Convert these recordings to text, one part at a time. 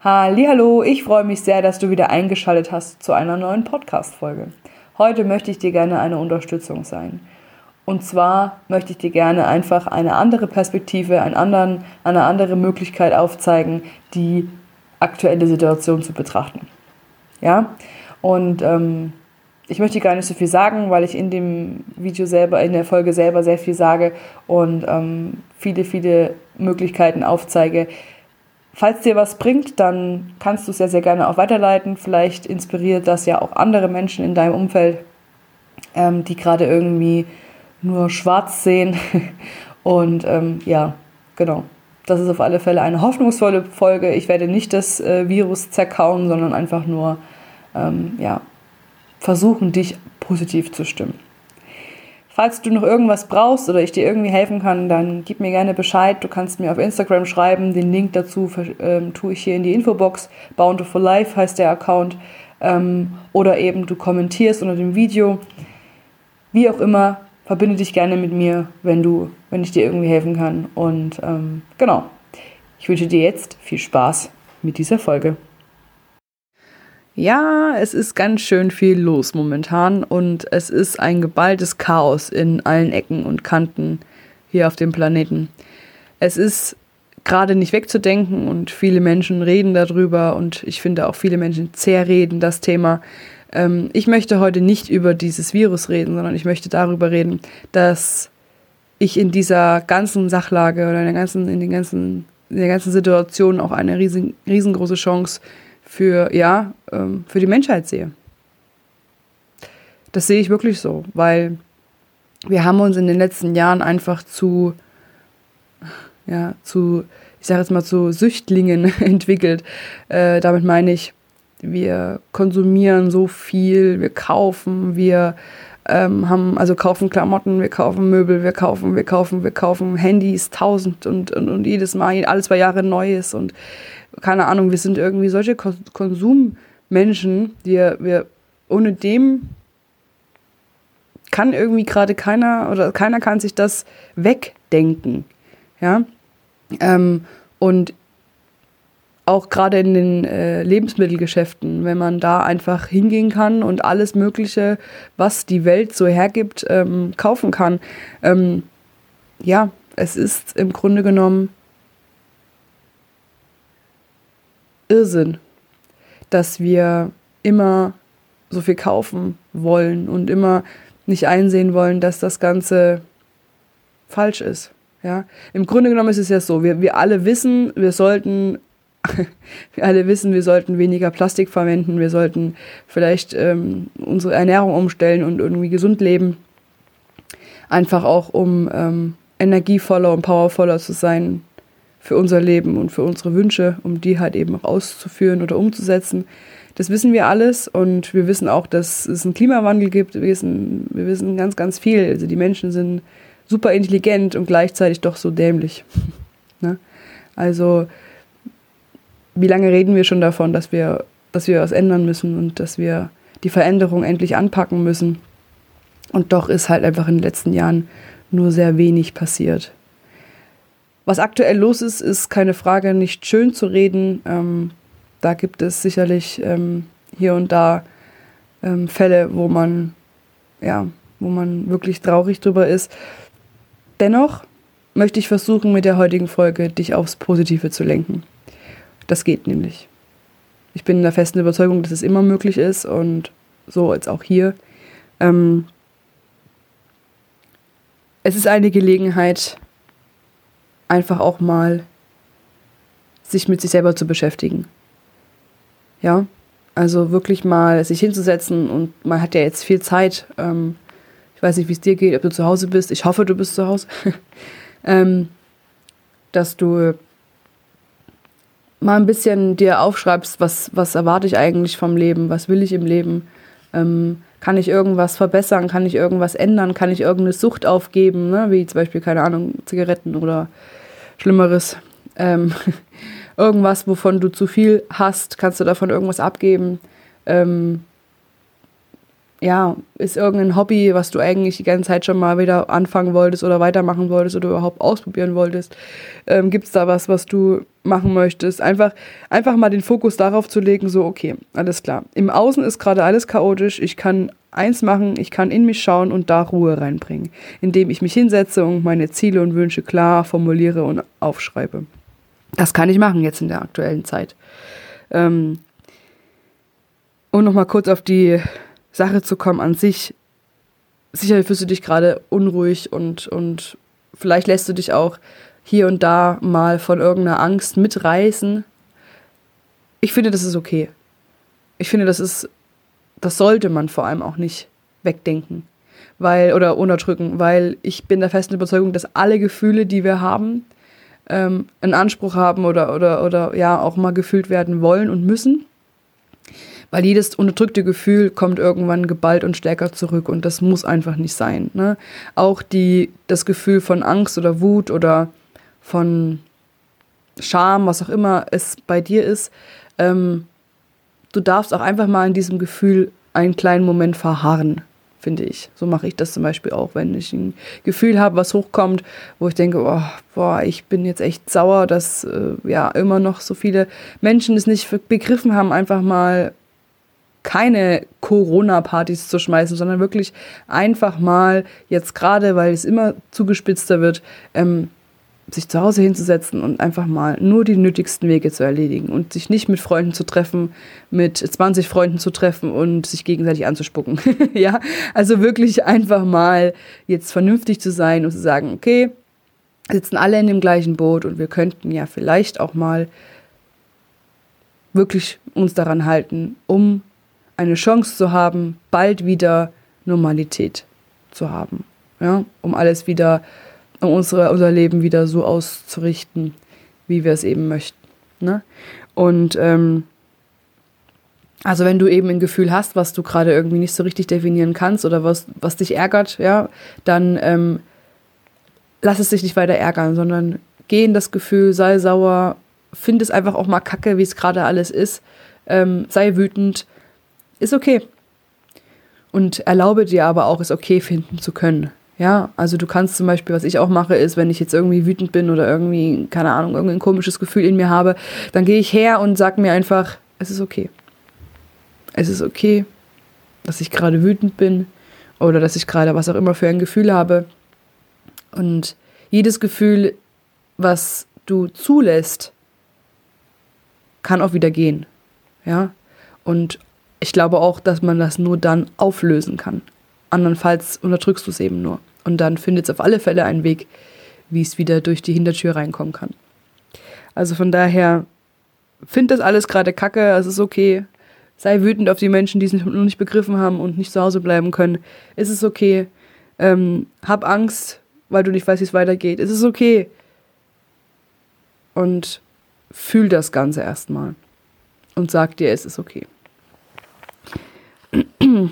Hallo, ich freue mich sehr, dass du wieder eingeschaltet hast zu einer neuen Podcast-Folge. Heute möchte ich dir gerne eine Unterstützung sein. Und zwar möchte ich dir gerne einfach eine andere Perspektive, einen anderen, eine andere Möglichkeit aufzeigen, die aktuelle Situation zu betrachten. Ja, und ähm, ich möchte gar nicht so viel sagen, weil ich in dem Video selber, in der Folge selber sehr viel sage und ähm, viele, viele Möglichkeiten aufzeige, Falls dir was bringt, dann kannst du es ja sehr gerne auch weiterleiten. Vielleicht inspiriert das ja auch andere Menschen in deinem Umfeld, ähm, die gerade irgendwie nur schwarz sehen. Und ähm, ja, genau. Das ist auf alle Fälle eine hoffnungsvolle Folge. Ich werde nicht das äh, Virus zerkauen, sondern einfach nur ähm, ja, versuchen, dich positiv zu stimmen. Falls du noch irgendwas brauchst oder ich dir irgendwie helfen kann, dann gib mir gerne Bescheid. Du kannst mir auf Instagram schreiben. Den Link dazu ähm, tue ich hier in die Infobox. Bountiful Life heißt der Account. Ähm, oder eben du kommentierst unter dem Video. Wie auch immer, verbinde dich gerne mit mir, wenn du, wenn ich dir irgendwie helfen kann. Und ähm, genau. Ich wünsche dir jetzt viel Spaß mit dieser Folge. Ja, es ist ganz schön viel los momentan und es ist ein geballtes Chaos in allen Ecken und Kanten hier auf dem Planeten. Es ist gerade nicht wegzudenken und viele Menschen reden darüber und ich finde auch viele Menschen zerreden das Thema. Ähm, ich möchte heute nicht über dieses Virus reden, sondern ich möchte darüber reden, dass ich in dieser ganzen Sachlage oder in der ganzen, in den ganzen, in der ganzen Situation auch eine riesen, riesengroße Chance für, ja, ähm, für die Menschheit sehe. Das sehe ich wirklich so, weil wir haben uns in den letzten Jahren einfach zu, ja, zu, ich sage jetzt mal, zu Süchtlingen entwickelt. Äh, damit meine ich, wir konsumieren so viel, wir kaufen, wir ähm, haben, also kaufen Klamotten, wir kaufen Möbel, wir kaufen, wir kaufen, wir kaufen Handys, tausend und, und, und jedes Mal, alle zwei Jahre Neues und keine Ahnung, wir sind irgendwie solche Konsummenschen, die wir ohne dem kann irgendwie gerade keiner oder keiner kann sich das wegdenken. Ja. Ähm, und auch gerade in den äh, Lebensmittelgeschäften, wenn man da einfach hingehen kann und alles Mögliche, was die Welt so hergibt, ähm, kaufen kann. Ähm, ja, es ist im Grunde genommen Irrsinn, dass wir immer so viel kaufen wollen und immer nicht einsehen wollen, dass das Ganze falsch ist. Ja, im Grunde genommen ist es ja so, wir, wir alle wissen, wir sollten, wir alle wissen, wir sollten weniger Plastik verwenden, wir sollten vielleicht ähm, unsere Ernährung umstellen und irgendwie gesund leben. Einfach auch, um ähm, energievoller und powervoller zu sein, für unser Leben und für unsere Wünsche, um die halt eben auch auszuführen oder umzusetzen. Das wissen wir alles und wir wissen auch, dass es einen Klimawandel gibt. Wir wissen, wir wissen ganz, ganz viel. Also die Menschen sind super intelligent und gleichzeitig doch so dämlich. ne? Also wie lange reden wir schon davon, dass wir, dass wir was ändern müssen und dass wir die Veränderung endlich anpacken müssen? Und doch ist halt einfach in den letzten Jahren nur sehr wenig passiert. Was aktuell los ist, ist keine Frage nicht schön zu reden. Ähm, da gibt es sicherlich ähm, hier und da ähm, Fälle, wo man, ja, wo man wirklich traurig drüber ist. Dennoch möchte ich versuchen, mit der heutigen Folge dich aufs Positive zu lenken. Das geht nämlich. Ich bin in der festen Überzeugung, dass es immer möglich ist und so als auch hier. Ähm, es ist eine Gelegenheit, einfach auch mal sich mit sich selber zu beschäftigen. Ja, also wirklich mal sich hinzusetzen und man hat ja jetzt viel Zeit. Ähm, ich weiß nicht, wie es dir geht, ob du zu Hause bist. Ich hoffe, du bist zu Hause. ähm, dass du mal ein bisschen dir aufschreibst, was, was erwarte ich eigentlich vom Leben, was will ich im Leben, ähm, kann ich irgendwas verbessern, kann ich irgendwas ändern, kann ich irgendeine Sucht aufgeben, ne? wie zum Beispiel, keine Ahnung, Zigaretten oder Schlimmeres. Ähm, irgendwas, wovon du zu viel hast, kannst du davon irgendwas abgeben. Ähm, ja, ist irgendein Hobby, was du eigentlich die ganze Zeit schon mal wieder anfangen wolltest oder weitermachen wolltest oder überhaupt ausprobieren wolltest? Ähm, Gibt es da was, was du machen möchtest? Einfach, einfach mal den Fokus darauf zu legen, so, okay, alles klar. Im Außen ist gerade alles chaotisch. Ich kann eins machen, ich kann in mich schauen und da Ruhe reinbringen, indem ich mich hinsetze und meine Ziele und Wünsche klar formuliere und aufschreibe. Das kann ich machen jetzt in der aktuellen Zeit. Ähm, und nochmal kurz auf die Sache zu kommen an sich. Sicher fühlst du dich gerade unruhig und, und vielleicht lässt du dich auch hier und da mal von irgendeiner Angst mitreißen. Ich finde, das ist okay. Ich finde, das ist, das sollte man vor allem auch nicht wegdenken, weil oder unterdrücken, weil ich bin der festen Überzeugung, dass alle Gefühle, die wir haben, ähm, einen Anspruch haben oder oder oder ja auch mal gefühlt werden wollen und müssen weil jedes unterdrückte Gefühl kommt irgendwann geballt und stärker zurück und das muss einfach nicht sein. Ne? Auch die, das Gefühl von Angst oder Wut oder von Scham, was auch immer es bei dir ist, ähm, du darfst auch einfach mal in diesem Gefühl einen kleinen Moment verharren, finde ich. So mache ich das zum Beispiel auch, wenn ich ein Gefühl habe, was hochkommt, wo ich denke, oh, boah, ich bin jetzt echt sauer, dass äh, ja immer noch so viele Menschen es nicht begriffen haben, einfach mal keine Corona-Partys zu schmeißen, sondern wirklich einfach mal jetzt gerade, weil es immer zugespitzter wird, ähm, sich zu Hause hinzusetzen und einfach mal nur die nötigsten Wege zu erledigen und sich nicht mit Freunden zu treffen, mit 20 Freunden zu treffen und sich gegenseitig anzuspucken. ja, also wirklich einfach mal jetzt vernünftig zu sein und zu sagen, okay, sitzen alle in dem gleichen Boot und wir könnten ja vielleicht auch mal wirklich uns daran halten, um eine Chance zu haben, bald wieder Normalität zu haben. Ja, um alles wieder, um unsere, unser Leben wieder so auszurichten, wie wir es eben möchten. Ne? Und ähm, also wenn du eben ein Gefühl hast, was du gerade irgendwie nicht so richtig definieren kannst oder was, was dich ärgert, ja, dann ähm, lass es dich nicht weiter ärgern, sondern geh in das Gefühl, sei sauer, find es einfach auch mal kacke, wie es gerade alles ist, ähm, sei wütend, ist okay. Und erlaube dir aber auch, es okay finden zu können. Ja, also du kannst zum Beispiel, was ich auch mache, ist, wenn ich jetzt irgendwie wütend bin oder irgendwie, keine Ahnung, irgendein komisches Gefühl in mir habe, dann gehe ich her und sag mir einfach, es ist okay. Es ist okay, dass ich gerade wütend bin oder dass ich gerade was auch immer für ein Gefühl habe. Und jedes Gefühl, was du zulässt, kann auch wieder gehen. Ja, und ich glaube auch, dass man das nur dann auflösen kann. Andernfalls unterdrückst du es eben nur. Und dann findet es auf alle Fälle einen Weg, wie es wieder durch die Hintertür reinkommen kann. Also von daher, find das alles gerade kacke, es ist okay. Sei wütend auf die Menschen, die es noch nicht begriffen haben und nicht zu Hause bleiben können. Es ist okay. Ähm, hab Angst, weil du nicht weißt, wie es weitergeht. Es ist okay. Und fühl das Ganze erstmal. Und sag dir, es ist okay.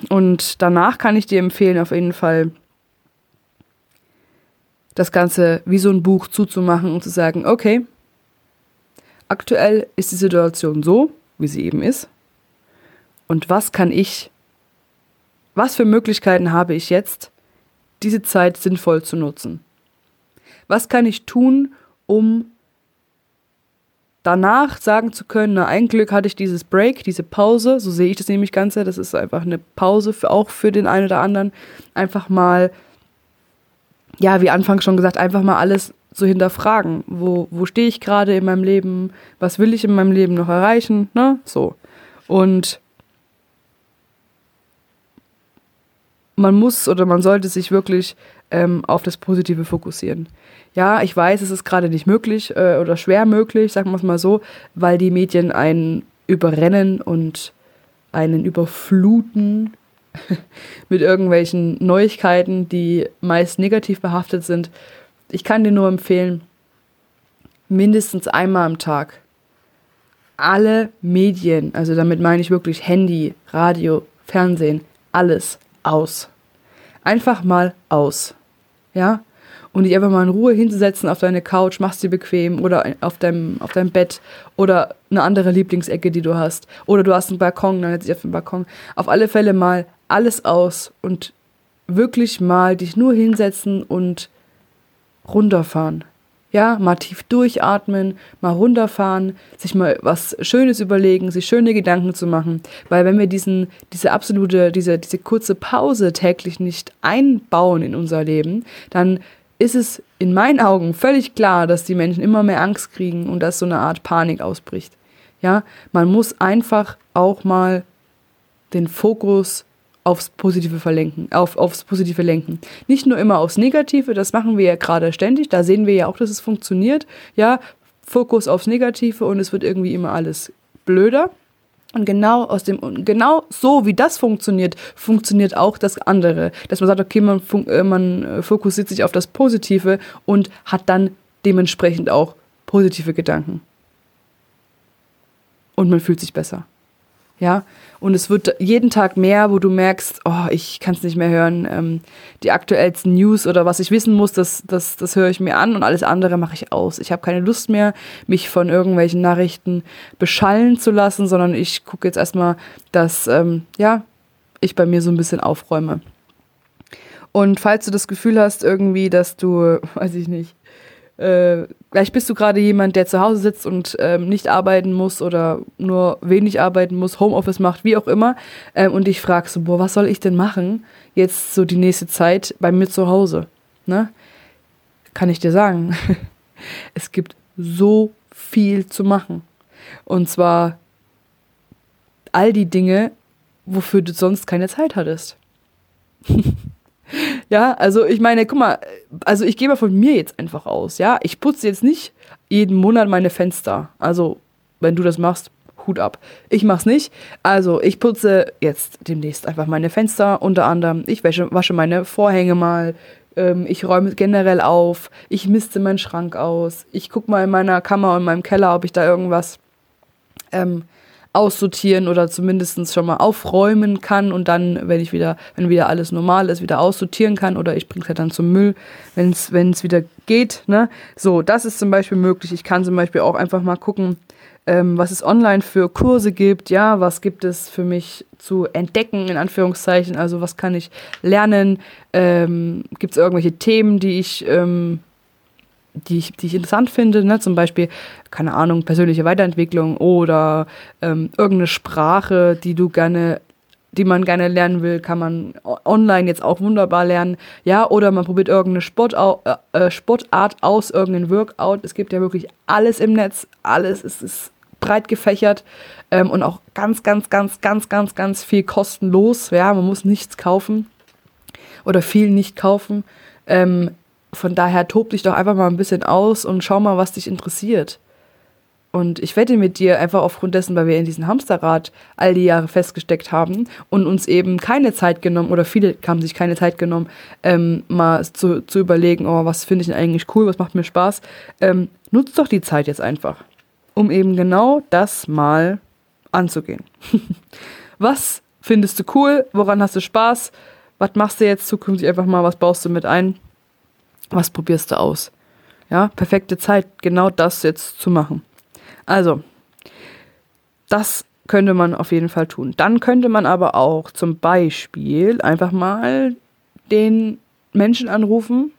Und danach kann ich dir empfehlen, auf jeden Fall das Ganze wie so ein Buch zuzumachen und zu sagen, okay, aktuell ist die Situation so, wie sie eben ist. Und was kann ich, was für Möglichkeiten habe ich jetzt, diese Zeit sinnvoll zu nutzen? Was kann ich tun, um danach sagen zu können, na, ein Glück hatte ich dieses Break, diese Pause, so sehe ich das nämlich Ganze, das ist einfach eine Pause für, auch für den einen oder anderen, einfach mal, ja, wie anfangs schon gesagt, einfach mal alles zu hinterfragen. Wo, wo stehe ich gerade in meinem Leben? Was will ich in meinem Leben noch erreichen? Ne? So. Und man muss oder man sollte sich wirklich ähm, auf das Positive fokussieren. Ja, ich weiß, es ist gerade nicht möglich äh, oder schwer möglich, sagen wir es mal so, weil die Medien einen überrennen und einen überfluten mit irgendwelchen Neuigkeiten, die meist negativ behaftet sind. Ich kann dir nur empfehlen, mindestens einmal am Tag alle Medien, also damit meine ich wirklich Handy, Radio, Fernsehen, alles aus. Einfach mal aus. Ja? und dich einfach mal in Ruhe hinzusetzen auf deine Couch, machst dir bequem oder auf deinem, auf deinem Bett oder eine andere Lieblingsecke, die du hast. Oder du hast einen Balkon, dann setzt dich auf den Balkon. Auf alle Fälle mal alles aus und wirklich mal dich nur hinsetzen und runterfahren. Ja, mal tief durchatmen, mal runterfahren, sich mal was Schönes überlegen, sich schöne Gedanken zu machen. Weil wenn wir diesen, diese absolute, diese, diese kurze Pause täglich nicht einbauen in unser Leben, dann ist es in meinen Augen völlig klar, dass die Menschen immer mehr Angst kriegen und dass so eine Art Panik ausbricht. Ja, man muss einfach auch mal den Fokus aufs Positive verlenken, auf, aufs Positive lenken. Nicht nur immer aufs Negative, das machen wir ja gerade ständig, da sehen wir ja auch, dass es funktioniert. Ja, Fokus aufs Negative und es wird irgendwie immer alles blöder. Und genau aus dem, genau so wie das funktioniert, funktioniert auch das andere. Dass man sagt, okay, man, äh, man äh, fokussiert sich auf das Positive und hat dann dementsprechend auch positive Gedanken. Und man fühlt sich besser. Ja, und es wird jeden Tag mehr, wo du merkst, oh, ich kann es nicht mehr hören. Ähm, die aktuellsten News oder was ich wissen muss, das, das, das höre ich mir an und alles andere mache ich aus. Ich habe keine Lust mehr, mich von irgendwelchen Nachrichten beschallen zu lassen, sondern ich gucke jetzt erstmal, dass ähm, ja, ich bei mir so ein bisschen aufräume. Und falls du das Gefühl hast, irgendwie, dass du, weiß ich nicht, äh, vielleicht bist du gerade jemand, der zu Hause sitzt und ähm, nicht arbeiten muss oder nur wenig arbeiten muss, Homeoffice macht, wie auch immer, ähm, und dich fragst so, boah, was soll ich denn machen jetzt so die nächste Zeit bei mir zu Hause? Ne? Kann ich dir sagen, es gibt so viel zu machen. Und zwar all die Dinge, wofür du sonst keine Zeit hattest. Ja, also ich meine, guck mal, also ich gehe mal von mir jetzt einfach aus, ja. Ich putze jetzt nicht jeden Monat meine Fenster. Also, wenn du das machst, Hut ab. Ich mach's nicht. Also, ich putze jetzt demnächst einfach meine Fenster, unter anderem. Ich wasche, wasche meine Vorhänge mal. Ähm, ich räume generell auf. Ich misste meinen Schrank aus. Ich gucke mal in meiner Kammer und in meinem Keller, ob ich da irgendwas ähm, aussortieren oder zumindest schon mal aufräumen kann und dann, wenn ich wieder, wenn wieder alles normal ist, wieder aussortieren kann oder ich bringe es halt dann zum Müll, wenn es wieder geht. Ne? So, das ist zum Beispiel möglich. Ich kann zum Beispiel auch einfach mal gucken, ähm, was es online für Kurse gibt, ja, was gibt es für mich zu entdecken, in Anführungszeichen, also was kann ich lernen, ähm, gibt es irgendwelche Themen, die ich ähm, die ich, die ich interessant finde, ne? zum Beispiel, keine Ahnung, persönliche Weiterentwicklung oder ähm, irgendeine Sprache, die du gerne die man gerne lernen will, kann man online jetzt auch wunderbar lernen. Ja, oder man probiert irgendeine Sportau äh, äh, Sportart aus, irgendeinen Workout. Es gibt ja wirklich alles im Netz, alles es ist breit gefächert ähm, und auch ganz, ganz, ganz, ganz, ganz, ganz viel kostenlos. Ja, man muss nichts kaufen oder viel nicht kaufen. Ähm, von daher tob dich doch einfach mal ein bisschen aus und schau mal, was dich interessiert. Und ich wette mit dir, einfach aufgrund dessen, weil wir in diesem Hamsterrad all die Jahre festgesteckt haben und uns eben keine Zeit genommen, oder viele haben sich keine Zeit genommen, ähm, mal zu, zu überlegen, oh, was finde ich denn eigentlich cool, was macht mir Spaß. Ähm, nutzt doch die Zeit jetzt einfach, um eben genau das mal anzugehen. was findest du cool? Woran hast du Spaß? Was machst du jetzt zukünftig einfach mal? Was baust du mit ein? Was probierst du aus? Ja, perfekte Zeit, genau das jetzt zu machen. Also, das könnte man auf jeden Fall tun. Dann könnte man aber auch zum Beispiel einfach mal den Menschen anrufen,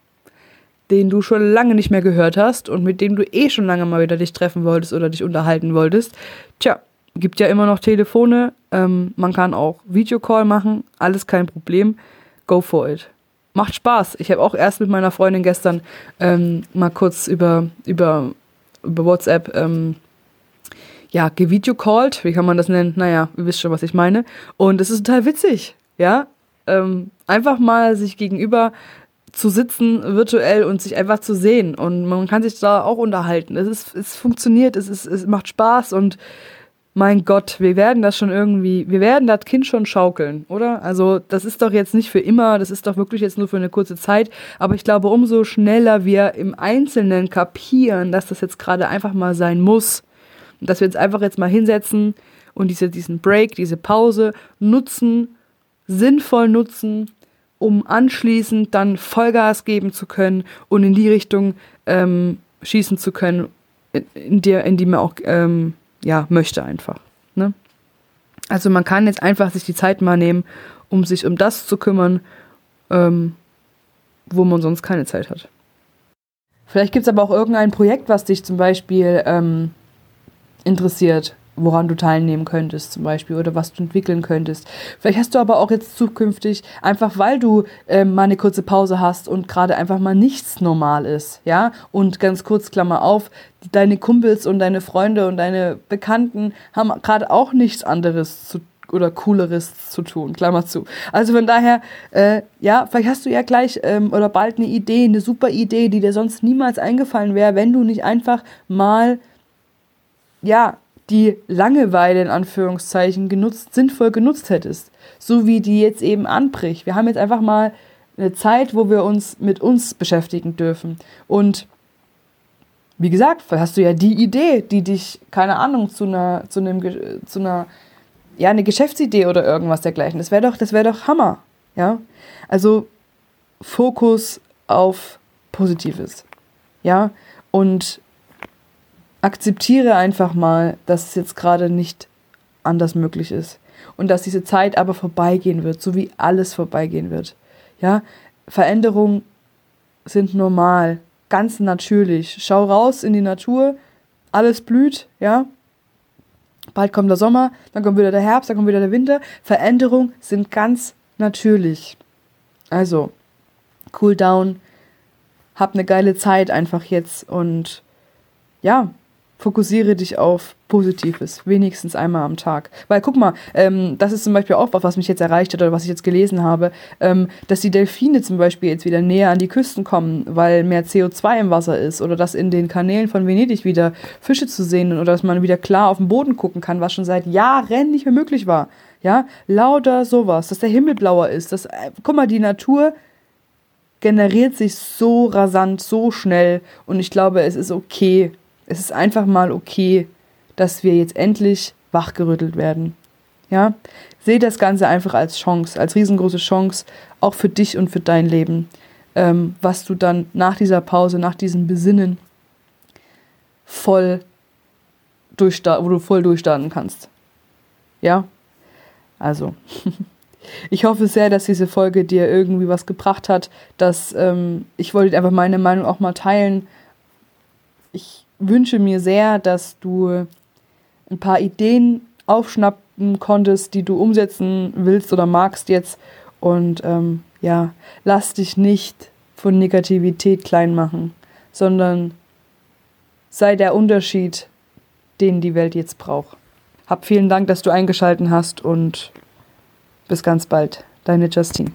den du schon lange nicht mehr gehört hast und mit dem du eh schon lange mal wieder dich treffen wolltest oder dich unterhalten wolltest. Tja, gibt ja immer noch Telefone, ähm, man kann auch Videocall machen, alles kein Problem. Go for it macht Spaß. Ich habe auch erst mit meiner Freundin gestern ähm, mal kurz über, über, über WhatsApp ähm, ja, gevideocallt, wie kann man das nennen? Naja, ihr wisst schon, was ich meine. Und es ist total witzig, ja. Ähm, einfach mal sich gegenüber zu sitzen virtuell und sich einfach zu sehen. Und man kann sich da auch unterhalten. Es, ist, es funktioniert, es, ist, es macht Spaß und mein Gott, wir werden das schon irgendwie, wir werden das Kind schon schaukeln, oder? Also das ist doch jetzt nicht für immer, das ist doch wirklich jetzt nur für eine kurze Zeit. Aber ich glaube, umso schneller wir im Einzelnen kapieren, dass das jetzt gerade einfach mal sein muss, dass wir uns einfach jetzt mal hinsetzen und diese, diesen Break, diese Pause nutzen, sinnvoll nutzen, um anschließend dann Vollgas geben zu können und in die Richtung ähm, schießen zu können, in, in, der, in die man auch ähm, ja, möchte einfach. Ne? Also man kann jetzt einfach sich die Zeit mal nehmen, um sich um das zu kümmern, ähm, wo man sonst keine Zeit hat. Vielleicht gibt es aber auch irgendein Projekt, was dich zum Beispiel ähm, interessiert, woran du teilnehmen könntest zum Beispiel oder was du entwickeln könntest. Vielleicht hast du aber auch jetzt zukünftig, einfach weil du ähm, mal eine kurze Pause hast und gerade einfach mal nichts normal ist, ja, und ganz kurz Klammer auf, deine Kumpels und deine Freunde und deine Bekannten haben gerade auch nichts anderes zu oder cooleres zu tun, Klammer zu. Also von daher, äh, ja, vielleicht hast du ja gleich ähm, oder bald eine Idee, eine super Idee, die dir sonst niemals eingefallen wäre, wenn du nicht einfach mal, ja, die Langeweile in Anführungszeichen genutzt, sinnvoll genutzt hättest. So wie die jetzt eben anbricht. Wir haben jetzt einfach mal eine Zeit, wo wir uns mit uns beschäftigen dürfen. Und wie gesagt, hast du ja die Idee, die dich, keine Ahnung, zu einer, zu einem, zu einer, ja, eine Geschäftsidee oder irgendwas dergleichen. Das wäre doch, das wäre doch Hammer. Ja. Also Fokus auf Positives. Ja. Und akzeptiere einfach mal, dass es jetzt gerade nicht anders möglich ist und dass diese Zeit aber vorbeigehen wird, so wie alles vorbeigehen wird. Ja, Veränderungen sind normal, ganz natürlich. Schau raus in die Natur, alles blüht, ja. Bald kommt der Sommer, dann kommt wieder der Herbst, dann kommt wieder der Winter. Veränderungen sind ganz natürlich. Also, cool down, hab eine geile Zeit einfach jetzt und ja, fokussiere dich auf Positives, wenigstens einmal am Tag. Weil guck mal, ähm, das ist zum Beispiel auch was, was mich jetzt erreicht hat oder was ich jetzt gelesen habe, ähm, dass die Delfine zum Beispiel jetzt wieder näher an die Küsten kommen, weil mehr CO2 im Wasser ist oder dass in den Kanälen von Venedig wieder Fische zu sehen oder dass man wieder klar auf den Boden gucken kann, was schon seit Jahren nicht mehr möglich war. Ja, lauter sowas, dass der Himmel blauer ist, dass, äh, guck mal, die Natur generiert sich so rasant, so schnell und ich glaube, es ist okay, es ist einfach mal okay, dass wir jetzt endlich wachgerüttelt werden. Ja, sehe das Ganze einfach als Chance, als riesengroße Chance, auch für dich und für dein Leben, ähm, was du dann nach dieser Pause, nach diesem Besinnen voll durchstarten, wo du voll durchstarten kannst. Ja, also. Ich hoffe sehr, dass diese Folge dir irgendwie was gebracht hat. Dass ähm, ich wollte einfach meine Meinung auch mal teilen. Ich wünsche mir sehr, dass du ein paar Ideen aufschnappen konntest, die du umsetzen willst oder magst jetzt. Und ähm, ja, lass dich nicht von Negativität klein machen, sondern sei der Unterschied, den die Welt jetzt braucht. Hab vielen Dank, dass du eingeschaltet hast und bis ganz bald. Deine Justine.